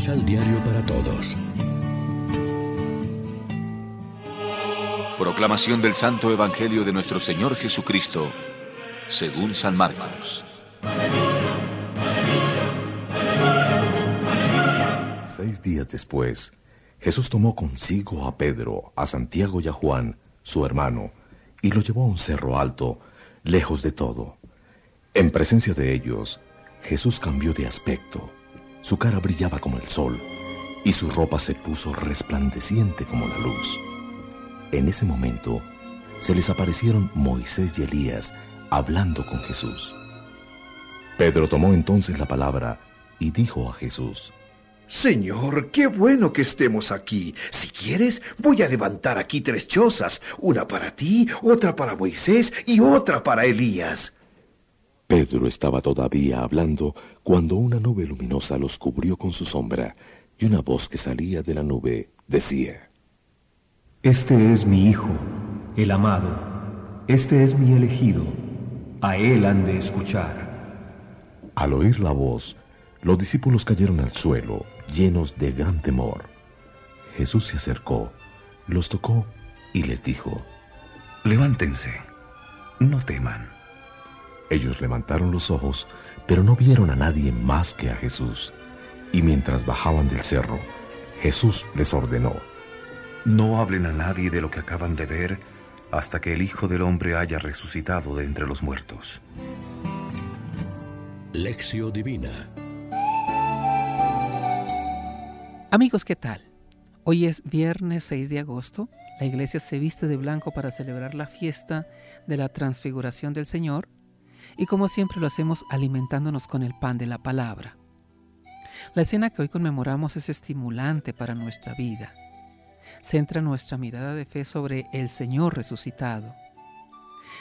Misal Diario para Todos. Proclamación del Santo Evangelio de nuestro Señor Jesucristo, según San Marcos. Seis días después, Jesús tomó consigo a Pedro, a Santiago y a Juan, su hermano, y lo llevó a un cerro alto, lejos de todo. En presencia de ellos, Jesús cambió de aspecto. Su cara brillaba como el sol, y su ropa se puso resplandeciente como la luz. En ese momento, se les aparecieron Moisés y Elías hablando con Jesús. Pedro tomó entonces la palabra y dijo a Jesús, Señor, qué bueno que estemos aquí. Si quieres, voy a levantar aquí tres chozas, una para ti, otra para Moisés y otra para Elías. Pedro estaba todavía hablando cuando una nube luminosa los cubrió con su sombra, y una voz que salía de la nube decía, Este es mi Hijo, el amado, este es mi elegido, a él han de escuchar. Al oír la voz, los discípulos cayeron al suelo, llenos de gran temor. Jesús se acercó, los tocó y les dijo, Levántense, no teman. Ellos levantaron los ojos, pero no vieron a nadie más que a Jesús. Y mientras bajaban del cerro, Jesús les ordenó, No hablen a nadie de lo que acaban de ver hasta que el Hijo del Hombre haya resucitado de entre los muertos. Lección Divina Amigos, ¿qué tal? Hoy es viernes 6 de agosto. La iglesia se viste de blanco para celebrar la fiesta de la transfiguración del Señor y como siempre lo hacemos alimentándonos con el pan de la palabra. La escena que hoy conmemoramos es estimulante para nuestra vida. Centra nuestra mirada de fe sobre el Señor resucitado.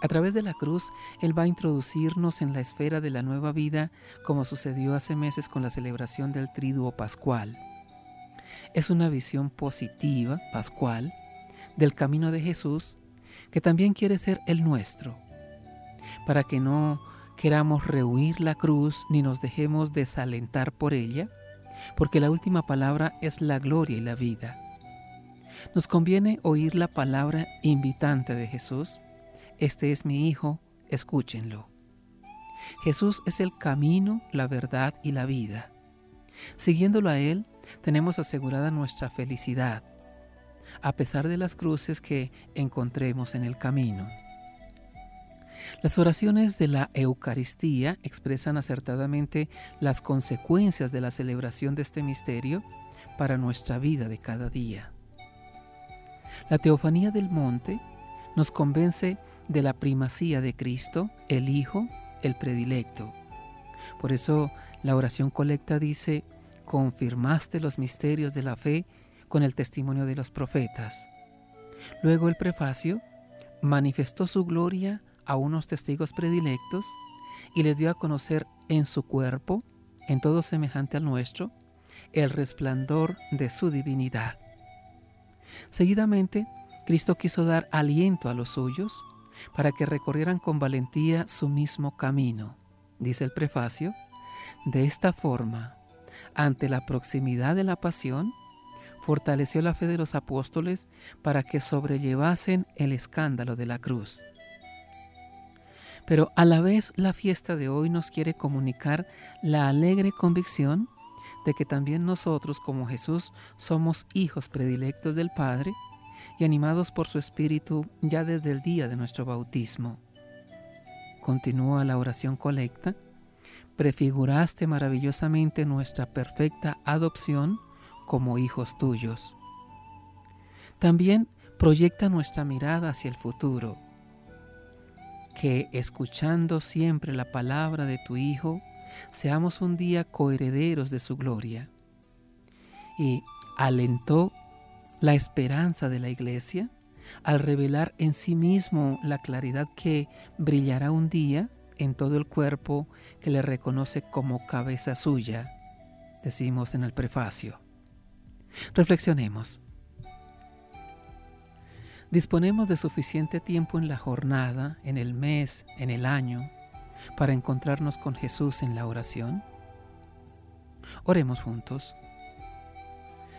A través de la cruz, Él va a introducirnos en la esfera de la nueva vida como sucedió hace meses con la celebración del Triduo Pascual. Es una visión positiva, pascual, del camino de Jesús que también quiere ser el nuestro, para que no queramos rehuir la cruz ni nos dejemos desalentar por ella, porque la última palabra es la gloria y la vida. Nos conviene oír la palabra invitante de Jesús. Este es mi Hijo, escúchenlo. Jesús es el camino, la verdad y la vida. Siguiéndolo a Él, tenemos asegurada nuestra felicidad, a pesar de las cruces que encontremos en el camino. Las oraciones de la Eucaristía expresan acertadamente las consecuencias de la celebración de este misterio para nuestra vida de cada día. La teofanía del monte nos convence de la primacía de Cristo, el Hijo, el predilecto. Por eso la oración colecta dice, confirmaste los misterios de la fe con el testimonio de los profetas. Luego el prefacio manifestó su gloria a unos testigos predilectos y les dio a conocer en su cuerpo, en todo semejante al nuestro, el resplandor de su divinidad. Seguidamente, Cristo quiso dar aliento a los suyos para que recorrieran con valentía su mismo camino. Dice el prefacio, de esta forma, ante la proximidad de la pasión, fortaleció la fe de los apóstoles para que sobrellevasen el escándalo de la cruz. Pero a la vez la fiesta de hoy nos quiere comunicar la alegre convicción de que también nosotros como Jesús somos hijos predilectos del Padre y animados por su Espíritu ya desde el día de nuestro bautismo. Continúa la oración colecta. Prefiguraste maravillosamente nuestra perfecta adopción como hijos tuyos. También proyecta nuestra mirada hacia el futuro, que escuchando siempre la palabra de tu Hijo, seamos un día coherederos de su gloria. Y alentó la esperanza de la iglesia al revelar en sí mismo la claridad que brillará un día en todo el cuerpo que le reconoce como cabeza suya, decimos en el prefacio. Reflexionemos. ¿Disponemos de suficiente tiempo en la jornada, en el mes, en el año, para encontrarnos con Jesús en la oración? Oremos juntos.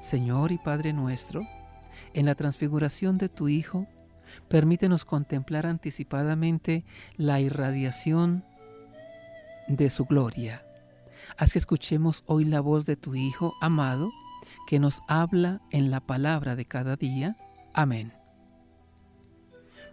Señor y Padre nuestro, en la transfiguración de tu Hijo, permítenos contemplar anticipadamente la irradiación de su gloria. Haz que escuchemos hoy la voz de tu Hijo amado, que nos habla en la palabra de cada día. Amén.